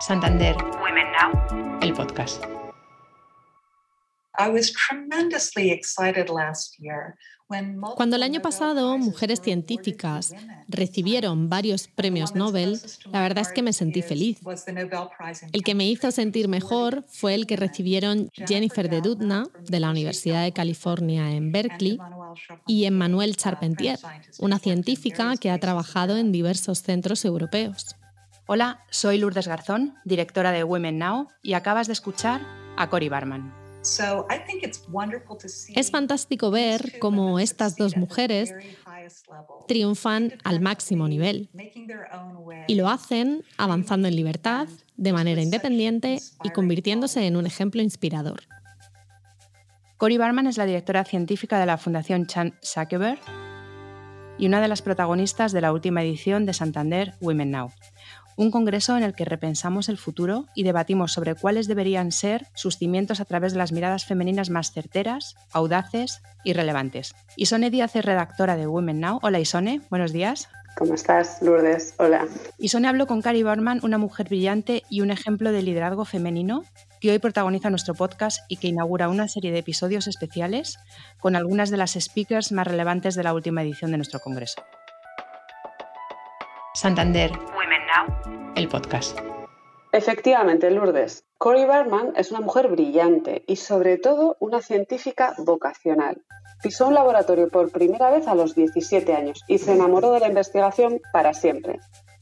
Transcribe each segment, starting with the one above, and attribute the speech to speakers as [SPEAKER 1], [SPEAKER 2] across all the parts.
[SPEAKER 1] Santander Women Now, el podcast.
[SPEAKER 2] Cuando el año pasado mujeres científicas recibieron varios premios Nobel, la verdad es que me sentí feliz. El que me hizo sentir mejor fue el que recibieron Jennifer de Dudna de la Universidad de California en Berkeley y Emmanuel Charpentier, una científica que ha trabajado en diversos centros europeos.
[SPEAKER 3] Hola, soy Lourdes Garzón, directora de Women Now, y acabas de escuchar a Cory Barman.
[SPEAKER 2] Es fantástico ver cómo estas dos mujeres triunfan al máximo nivel y lo hacen avanzando en libertad, de manera independiente y convirtiéndose en un ejemplo inspirador.
[SPEAKER 3] Cory Barman es la directora científica de la Fundación Chan Zuckerberg y una de las protagonistas de la última edición de Santander Women Now, un congreso en el que repensamos el futuro y debatimos sobre cuáles deberían ser sus cimientos a través de las miradas femeninas más certeras, audaces y relevantes. Isone Díaz es redactora de Women Now. Hola Isone, buenos días.
[SPEAKER 4] ¿Cómo estás, Lourdes? Hola.
[SPEAKER 3] Isone habló con Cari Borman, una mujer brillante y un ejemplo de liderazgo femenino que hoy protagoniza nuestro podcast y que inaugura una serie de episodios especiales con algunas de las speakers más relevantes de la última edición de nuestro congreso.
[SPEAKER 1] Santander el podcast.
[SPEAKER 4] Efectivamente, Lourdes. Cory Barman es una mujer brillante y sobre todo una científica vocacional. Pisó un laboratorio por primera vez a los 17 años y se enamoró de la investigación para siempre.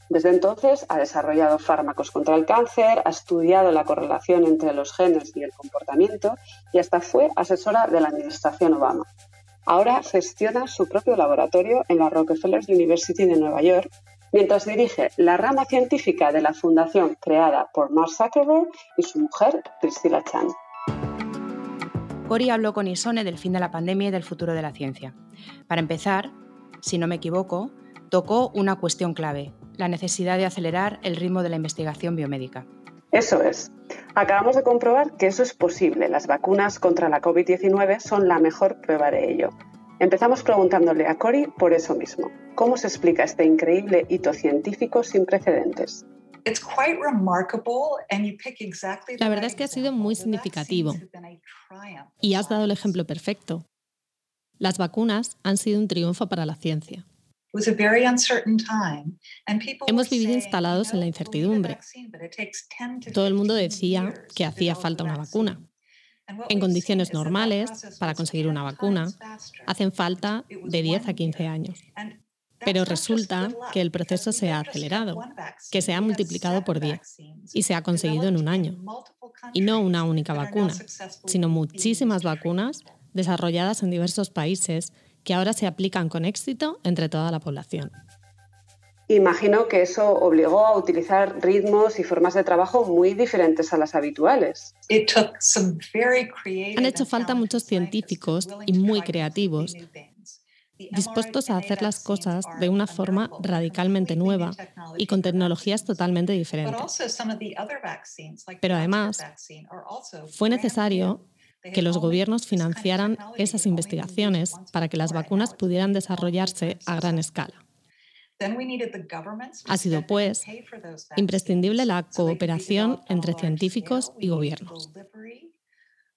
[SPEAKER 4] Desde entonces ha desarrollado fármacos contra el cáncer, ha estudiado la correlación entre los genes y el comportamiento y hasta fue asesora de la administración Obama. Ahora gestiona su propio laboratorio en la Rockefeller University de Nueva York mientras dirige la rama científica de la fundación creada por Mark Zuckerberg y su mujer, Priscilla Chan.
[SPEAKER 3] Cory habló con Isone del fin de la pandemia y del futuro de la ciencia. Para empezar, si no me equivoco, tocó una cuestión clave, la necesidad de acelerar el ritmo de la investigación biomédica.
[SPEAKER 4] Eso es. Acabamos de comprobar que eso es posible. Las vacunas contra la COVID-19 son la mejor prueba de ello. Empezamos preguntándole a Cory por eso mismo. ¿Cómo se explica este increíble hito científico sin precedentes?
[SPEAKER 2] La verdad es que ha sido muy significativo y has dado el ejemplo perfecto. Las vacunas han sido un triunfo para la ciencia. Hemos vivido instalados en la incertidumbre. Todo el mundo decía que hacía falta una vacuna. En condiciones normales, para conseguir una vacuna, hacen falta de 10 a 15 años. Pero resulta que el proceso se ha acelerado, que se ha multiplicado por 10 y se ha conseguido en un año. Y no una única vacuna, sino muchísimas vacunas desarrolladas en diversos países que ahora se aplican con éxito entre toda la población.
[SPEAKER 4] Imagino que eso obligó a utilizar ritmos y formas de trabajo muy diferentes a las habituales.
[SPEAKER 2] Han hecho falta muchos científicos y muy creativos dispuestos a hacer las cosas de una forma radicalmente nueva y con tecnologías totalmente diferentes. Pero además, fue necesario que los gobiernos financiaran esas investigaciones para que las vacunas pudieran desarrollarse a gran escala. Ha sido, pues, imprescindible la cooperación entre científicos y gobiernos.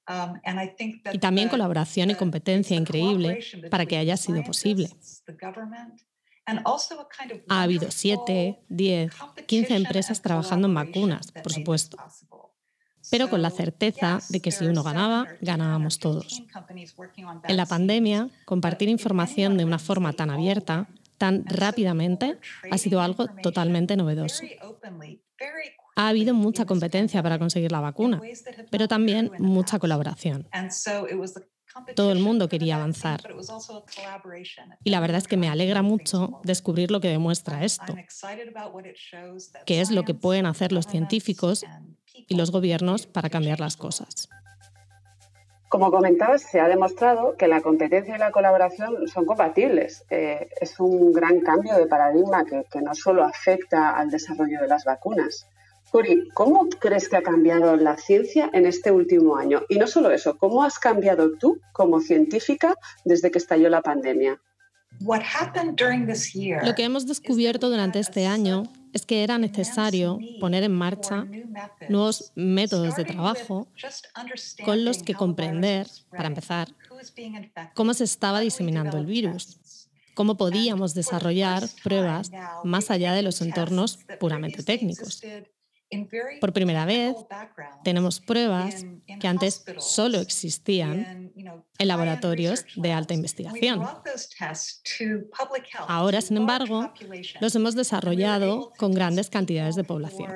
[SPEAKER 2] Um, y también colaboración y competencia increíble para que haya sido posible. Ha habido 7, 10, 15 empresas trabajando en vacunas, por supuesto, pero con la certeza de que si uno ganaba, ganábamos todos. En la pandemia, compartir información de una forma tan abierta tan rápidamente ha sido algo totalmente novedoso. Ha habido mucha competencia para conseguir la vacuna, pero también mucha colaboración. Todo el mundo quería avanzar. Y la verdad es que me alegra mucho descubrir lo que demuestra esto, que es lo que pueden hacer los científicos y los gobiernos para cambiar las cosas.
[SPEAKER 4] Como comentabas, se ha demostrado que la competencia y la colaboración son compatibles. Eh, es un gran cambio de paradigma que, no solo afecta al desarrollo de las vacunas. Curi, ¿cómo crees que ha cambiado la ciencia en este último año? Y no solo eso, ¿cómo has cambiado tú como científica desde que estalló la pandemia?
[SPEAKER 2] Lo que hemos descubierto durante este año es que era necesario poner en marcha nuevos métodos de trabajo con los que comprender, para empezar, cómo se estaba diseminando el virus, cómo podíamos desarrollar pruebas más allá de los entornos puramente técnicos. Por primera vez, tenemos pruebas que antes solo existían en laboratorios de alta investigación. Ahora, sin embargo, los hemos desarrollado con grandes cantidades de población.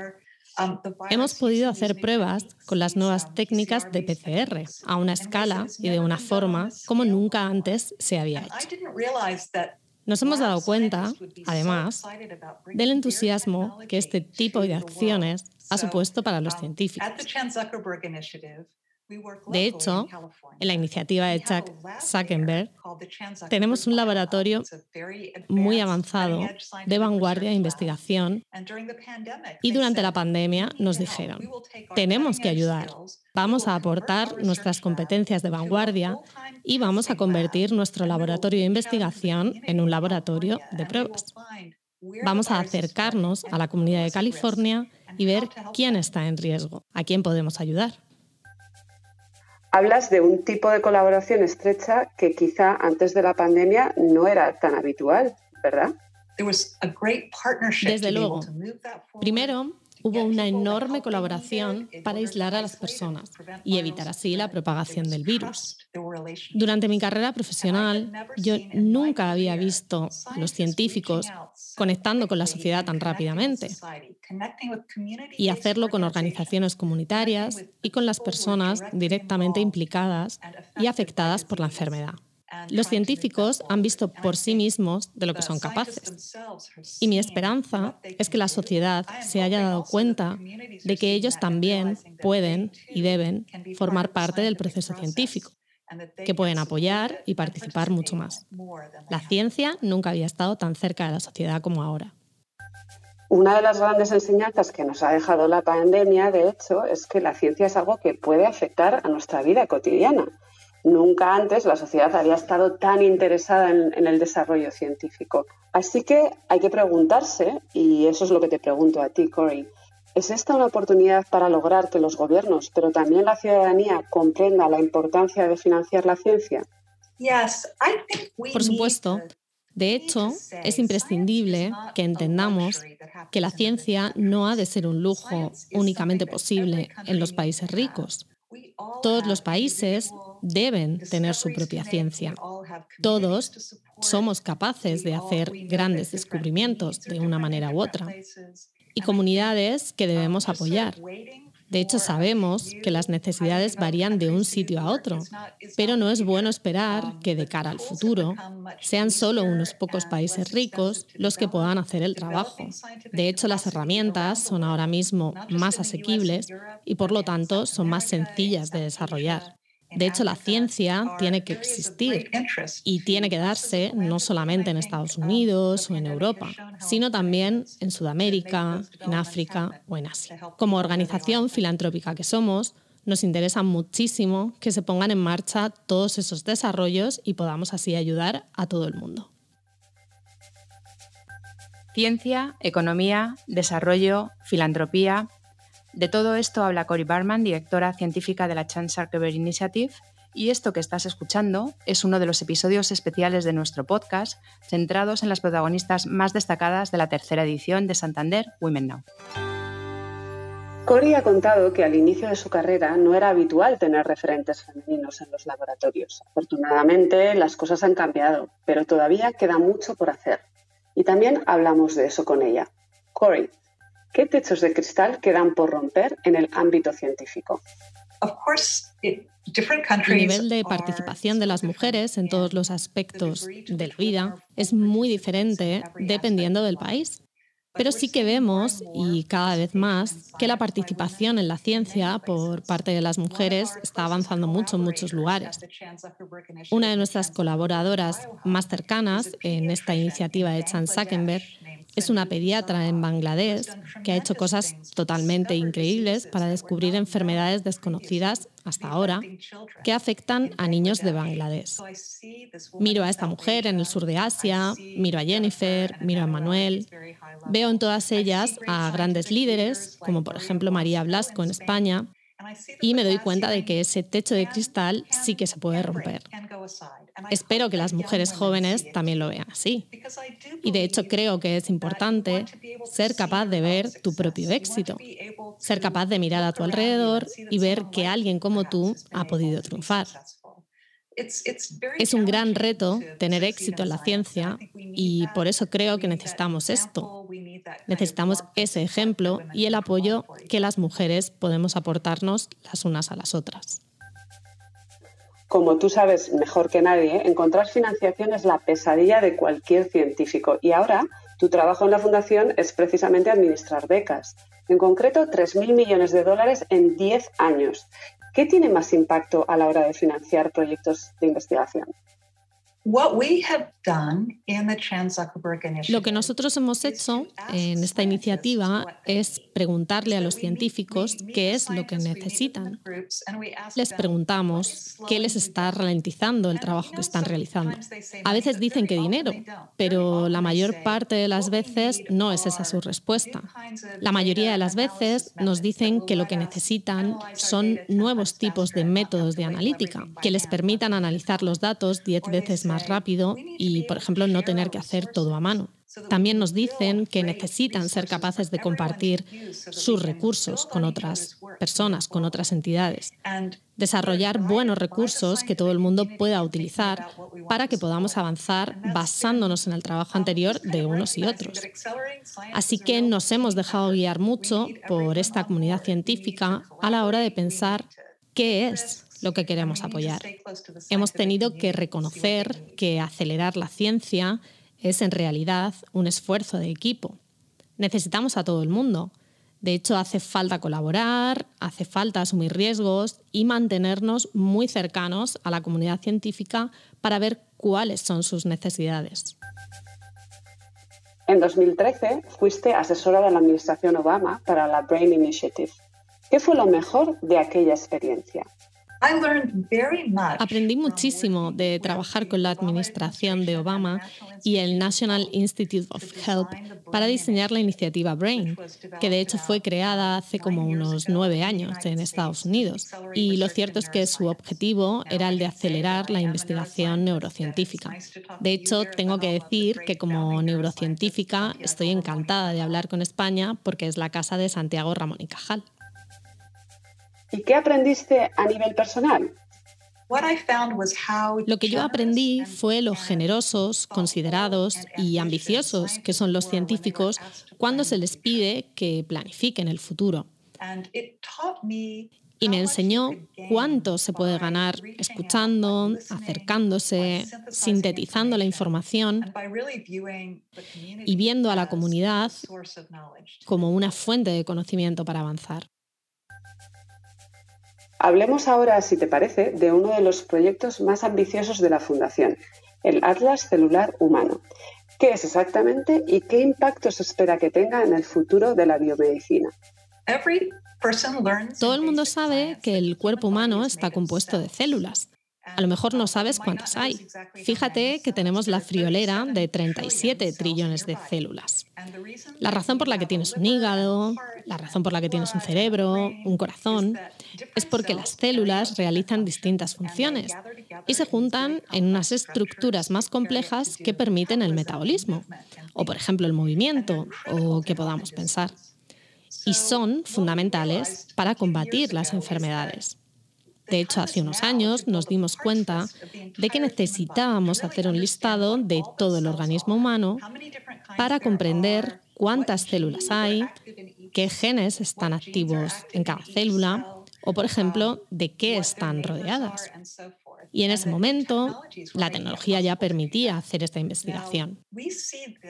[SPEAKER 2] Um, hemos podido hacer pruebas con las nuevas técnicas de PCR a una escala y de una forma como nunca antes se había hecho. Nos hemos dado cuenta, además, del entusiasmo que este tipo de acciones ha supuesto para los científicos. De hecho, en la iniciativa de Chuck Zuckerberg tenemos un laboratorio muy avanzado de vanguardia de investigación y durante la pandemia nos dijeron, tenemos que ayudar, vamos a aportar nuestras competencias de vanguardia y vamos a convertir nuestro laboratorio de investigación en un laboratorio de pruebas. Vamos a acercarnos a la comunidad de California y ver quién está en riesgo, a quién podemos ayudar.
[SPEAKER 4] Hablas de un tipo de colaboración estrecha que quizá antes de la pandemia no era tan habitual, ¿verdad?
[SPEAKER 2] Desde luego. Primero, hubo una enorme colaboración para aislar a las personas y evitar así la propagación del virus. Durante mi carrera profesional, yo nunca había visto a los científicos conectando con la sociedad tan rápidamente y hacerlo con organizaciones comunitarias y con las personas directamente implicadas y afectadas por la enfermedad. Los científicos han visto por sí mismos de lo que son capaces. Y mi esperanza es que la sociedad se haya dado cuenta de que ellos también pueden y deben formar parte del proceso científico que pueden apoyar y participar mucho más. La ciencia nunca había estado tan cerca de la sociedad como ahora.
[SPEAKER 4] Una de las grandes enseñanzas que nos ha dejado la pandemia, de hecho, es que la ciencia es algo que puede afectar a nuestra vida cotidiana. Nunca antes la sociedad había estado tan interesada en, el desarrollo científico. Así que hay que preguntarse, y eso es lo que te pregunto a ti, Corey, ¿es esta una oportunidad para lograr que los gobiernos, pero también la ciudadanía, comprenda la importancia de financiar la ciencia?
[SPEAKER 2] Por supuesto. De hecho, es imprescindible que entendamos que la ciencia no ha de ser un lujo únicamente posible en los países ricos. Todos los países deben tener su propia ciencia. Todos somos capaces de hacer grandes descubrimientos de una manera u otra. Y comunidades que debemos apoyar. De hecho, sabemos que las necesidades varían de un sitio a otro, pero no es bueno esperar que de cara al futuro sean solo unos pocos países ricos los que puedan hacer el trabajo. De hecho, las herramientas son ahora mismo más asequibles y por lo tanto son más sencillas de desarrollar. De hecho, la ciencia tiene que existir y tiene que darse no solamente en Estados Unidos o en Europa, sino también en Sudamérica, en África o en Asia. Como organización filantrópica que somos, nos interesa muchísimo que se pongan en marcha todos esos desarrollos y podamos así ayudar a todo el mundo.
[SPEAKER 3] Ciencia, economía, desarrollo, filantropía de todo esto habla Cory Barman, directora científica de la Chan Zuckerberg Initiative, y esto que estás escuchando es uno de los episodios especiales de nuestro podcast, centrados en las protagonistas más destacadas de la tercera edición de Santander Women Now.
[SPEAKER 4] Cory ha contado que al inicio de su carrera no era habitual tener referentes femeninos en los laboratorios. Afortunadamente las cosas han cambiado, pero todavía queda mucho por hacer. Y también hablamos de eso con ella. Cory, ¿Qué techos de cristal quedan por romper en el ámbito científico?
[SPEAKER 2] El nivel de participación de las mujeres en todos los aspectos de la vida es muy diferente dependiendo del país. Pero sí que vemos, y cada vez más, que la participación en la ciencia por parte de las mujeres está avanzando mucho en muchos lugares. Una de nuestras colaboradoras más cercanas en esta iniciativa de Chan Zuckerberg es una pediatra en Bangladesh que ha hecho cosas totalmente increíbles para descubrir enfermedades desconocidas hasta ahora, que afectan a niños de Bangladesh. Miro a esta mujer en el sur de Asia, miro a Jennifer, miro a Manuel. Veo en todas ellas a grandes líderes, como por ejemplo María Blasco en España, y me doy cuenta de que ese techo de cristal sí que se puede romper. Espero que las mujeres jóvenes también lo vean así. Y de hecho creo que es importante ser capaz de ver tu propio éxito, ser capaz de mirar a tu alrededor y ver que alguien como tú ha podido triunfar. Es un gran reto tener éxito en la ciencia y por eso creo que necesitamos esto. Necesitamos ese ejemplo y el apoyo que las mujeres podemos aportarnos las unas a las otras.
[SPEAKER 4] Como tú sabes mejor que nadie, encontrar financiación es la pesadilla de cualquier científico y ahora tu trabajo en la Fundación es precisamente administrar becas. En concreto, 3.000 millones de dólares en 10 años. ¿Qué tiene más impacto a la hora de financiar proyectos de investigación?
[SPEAKER 2] Lo que nosotros hemos hecho en esta iniciativa es preguntarle a los científicos qué es lo que necesitan. Les preguntamos qué les está ralentizando el trabajo que están realizando. A veces dicen que dinero, pero la mayor parte de las veces no es esa su respuesta. La mayoría de las veces nos dicen que lo que necesitan son nuevos tipos de métodos de analítica que les permitan analizar los datos diez veces más rápido y, por ejemplo, no tener que hacer todo a mano. También nos dicen que necesitan ser capaces de compartir sus recursos con otras personas, con otras entidades. Desarrollar buenos recursos que todo el mundo pueda utilizar para que podamos avanzar basándonos en el trabajo anterior de unos y otros. Así que nos hemos dejado guiar mucho por esta comunidad científica a la hora de pensar qué es lo que queremos apoyar. Hemos tenido que reconocer que acelerar la ciencia es en realidad un esfuerzo de equipo. Necesitamos a todo el mundo. De hecho, hace falta colaborar, hace falta asumir riesgos y mantenernos muy cercanos a la comunidad científica para ver cuáles son sus necesidades.
[SPEAKER 4] En 2013 fuiste asesora de la Administración Obama para la Brain Initiative. ¿Qué fue lo mejor de aquella experiencia?
[SPEAKER 2] Aprendí muchísimo de trabajar con la administración de Obama y el National Institute of Health para diseñar la iniciativa BRAIN, que de hecho fue creada hace como unos nueve años en Estados Unidos. Y lo cierto es que su objetivo era el de acelerar la investigación neurocientífica. De hecho, tengo que decir que como neurocientífica estoy encantada de hablar con España porque es la casa de Santiago Ramón y Cajal.
[SPEAKER 4] ¿Y qué aprendiste a nivel personal?
[SPEAKER 2] Lo que yo aprendí fue lo generosos, considerados y ambiciosos que son los científicos cuando se les pide que planifiquen el futuro. Y me enseñó cuánto se puede ganar escuchando, acercándose, sintetizando la información y viendo a la comunidad como una fuente de conocimiento para avanzar.
[SPEAKER 4] Hablemos ahora, si te parece, de uno de los proyectos más ambiciosos de la Fundación, el Atlas Celular Humano. ¿Qué es exactamente y qué impacto se espera que tenga en el futuro de la biomedicina?
[SPEAKER 2] Todo el mundo sabe que el cuerpo humano está compuesto de células a lo mejor no sabes cuántas hay. Fíjate que tenemos la friolera de 37 trillones de células. La razón por la que tienes un hígado, la razón por la que tienes un cerebro, un corazón, es porque las células realizan distintas funciones y se juntan en unas estructuras más complejas que permiten el metabolismo, o por ejemplo el movimiento, o que podamos pensar. Y son fundamentales para combatir las enfermedades. De hecho, hace unos años nos dimos cuenta de que necesitábamos hacer un listado de todo el organismo humano para comprender cuántas células hay, qué genes están activos en cada célula o, por ejemplo, de qué están rodeadas. Y en ese momento la tecnología ya permitía hacer esta investigación.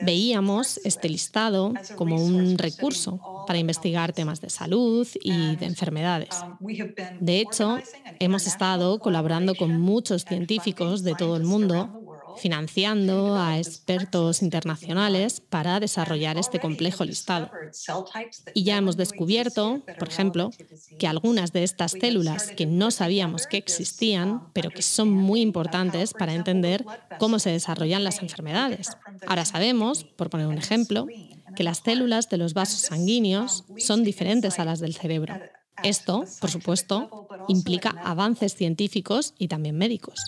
[SPEAKER 2] Veíamos este listado como un recurso para investigar temas de salud y de enfermedades. De hecho, hemos estado colaborando con muchos científicos de todo el mundo financiando a expertos internacionales para desarrollar este complejo listado. Y ya hemos descubierto, por ejemplo, que algunas de estas células que no sabíamos que existían, pero que son muy importantes para entender cómo se desarrollan las enfermedades. Ahora sabemos, por poner un ejemplo, que las células de los vasos sanguíneos son diferentes a las del cerebro. Esto, por supuesto, implica avances científicos y también médicos.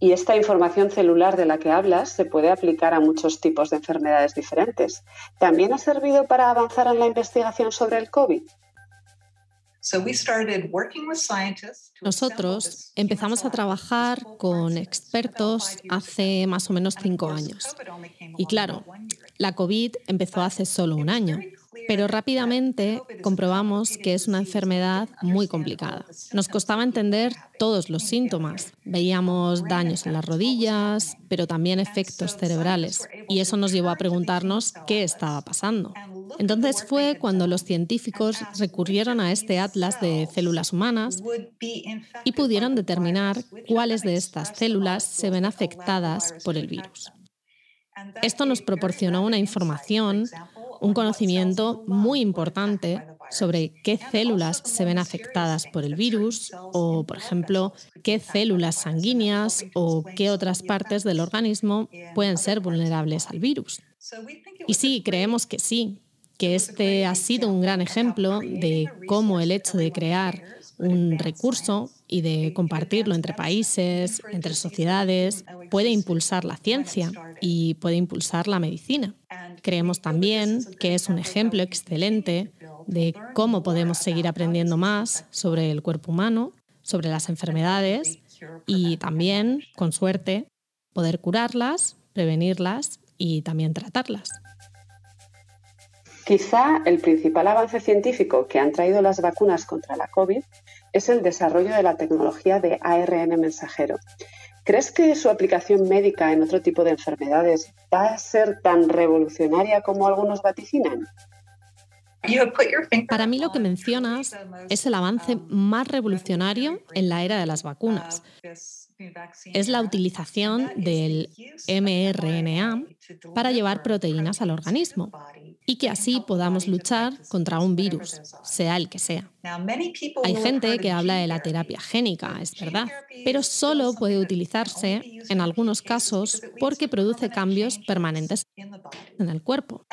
[SPEAKER 4] Y esta información celular de la que hablas se puede aplicar a muchos tipos de enfermedades diferentes. ¿También ha servido para avanzar en la investigación sobre el COVID?
[SPEAKER 2] Nosotros empezamos a trabajar con expertos hace más o menos cinco años. Y claro, la COVID empezó hace solo un año pero rápidamente comprobamos que es una enfermedad muy complicada. Nos costaba entender todos los síntomas. Veíamos daños en las rodillas, pero también efectos cerebrales, y eso nos llevó a preguntarnos qué estaba pasando. Entonces fue cuando los científicos recurrieron a este atlas de células humanas y pudieron determinar cuáles de estas células se ven afectadas por el virus. Esto nos proporcionó una información un conocimiento muy importante sobre qué células se ven afectadas por el virus o, por ejemplo, qué células sanguíneas o qué otras partes del organismo pueden ser vulnerables al virus. Y sí, creemos que sí, que este ha sido un gran ejemplo de cómo el hecho de crear un recurso y de compartirlo entre países, entre sociedades, puede impulsar la ciencia y puede impulsar la medicina. Creemos también que es un ejemplo excelente de cómo podemos seguir aprendiendo más sobre el cuerpo humano, sobre las enfermedades y también, con suerte, poder curarlas, prevenirlas y también tratarlas.
[SPEAKER 4] Quizá el principal avance científico que han traído las vacunas contra la COVID es el desarrollo de la tecnología de ARN mensajero. ¿Crees que su aplicación médica en otro tipo de enfermedades va a ser tan revolucionaria como algunos vaticinan?
[SPEAKER 2] Para mí lo que mencionas es el avance más revolucionario en la era de las vacunas es la utilización del mRNA para llevar proteínas al organismo y que así podamos luchar contra un virus, sea el que sea. Hay gente que habla de la terapia génica, es verdad, pero solo puede utilizarse en algunos casos porque produce cambios permanentes en el cuerpo.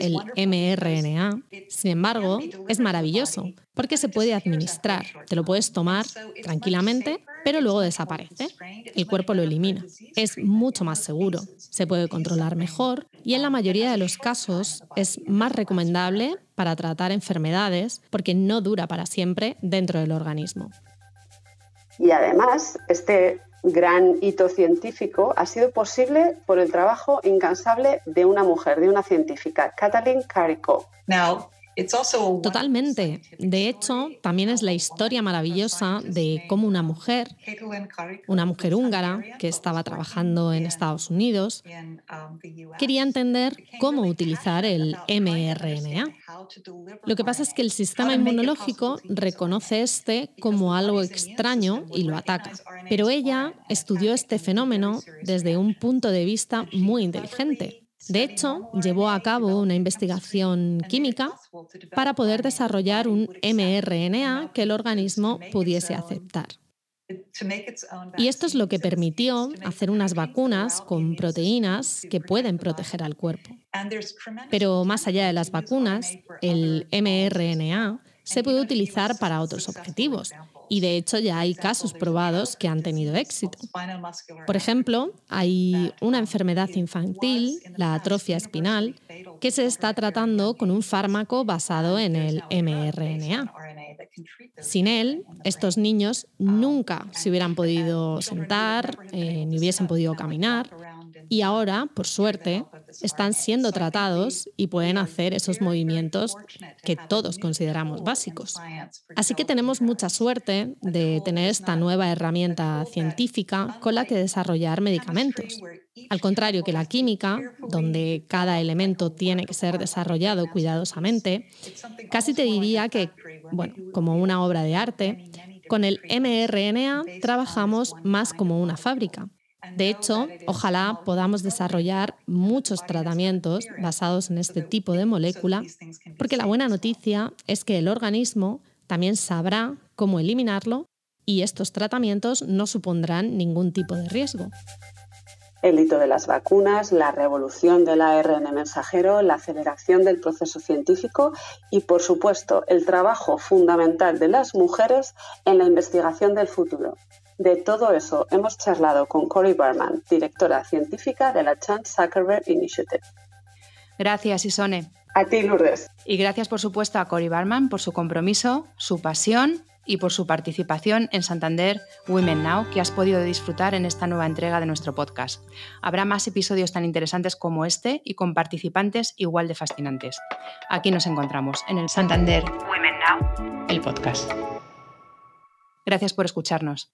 [SPEAKER 2] El mRNA, sin embargo, es maravilloso porque se puede administrar. Te lo puedes tomar tranquilamente, pero luego desaparece. El cuerpo lo elimina. Es mucho más seguro, se puede controlar mejor y en la mayoría de los casos es más recomendable para tratar enfermedades porque no dura para siempre dentro del organismo.
[SPEAKER 4] Y además, este gran hito científico ha sido posible por el trabajo incansable de una mujer, de una científica, Kathleen Carrico.
[SPEAKER 2] Totalmente. De hecho, también es la historia maravillosa de cómo una mujer, una mujer húngara que estaba trabajando en Estados Unidos, quería entender cómo utilizar el mRNA. Lo que pasa es que el sistema inmunológico reconoce este como algo extraño y lo ataca. Pero ella estudió este fenómeno desde un punto de vista muy inteligente. De hecho, llevó a cabo una investigación química para poder desarrollar un mRNA que el organismo pudiese aceptar. Y esto es lo que permitió hacer unas vacunas con proteínas que pueden proteger al cuerpo. Pero más allá de las vacunas, el mRNA se puede utilizar para otros objetivos y de hecho ya hay casos probados que han tenido éxito. Por ejemplo, hay una enfermedad infantil, la atrofia espinal, que se está tratando con un fármaco basado en el mRNA. Sin él, estos niños nunca se hubieran podido sentar, eh, ni hubiesen podido caminar, y ahora, por suerte, están siendo tratados y pueden hacer esos movimientos que todos consideramos básicos. Así que tenemos mucha suerte de tener esta nueva herramienta científica con la que desarrollar medicamentos. Al contrario que la química, donde cada elemento tiene que ser desarrollado cuidadosamente, casi te diría que, bueno, como una obra de arte, con el mRNA trabajamos más como una fábrica De hecho, ojalá podamos desarrollar muchos tratamientos basados en este tipo de molécula, porque la buena noticia es que el organismo también sabrá cómo eliminarlo y estos tratamientos no supondrán ningún tipo de riesgo.
[SPEAKER 4] El hito de las vacunas, la revolución del ARN mensajero, la aceleración del proceso científico y, por supuesto, el trabajo fundamental de las mujeres en la investigación del futuro. De todo eso hemos charlado con Cory Berman, directora científica de la Chan Zuckerberg Initiative.
[SPEAKER 3] Gracias, Isone.
[SPEAKER 4] A ti, Lourdes.
[SPEAKER 3] Y gracias, por supuesto, a Cory Barman por su compromiso, su pasión y por su participación en Santander Women Now, que has podido disfrutar en esta nueva entrega de nuestro podcast. Habrá más episodios tan interesantes como este y con participantes igual de fascinantes. Aquí nos encontramos en el
[SPEAKER 1] Santander Women Now, el podcast.
[SPEAKER 3] Gracias por escucharnos.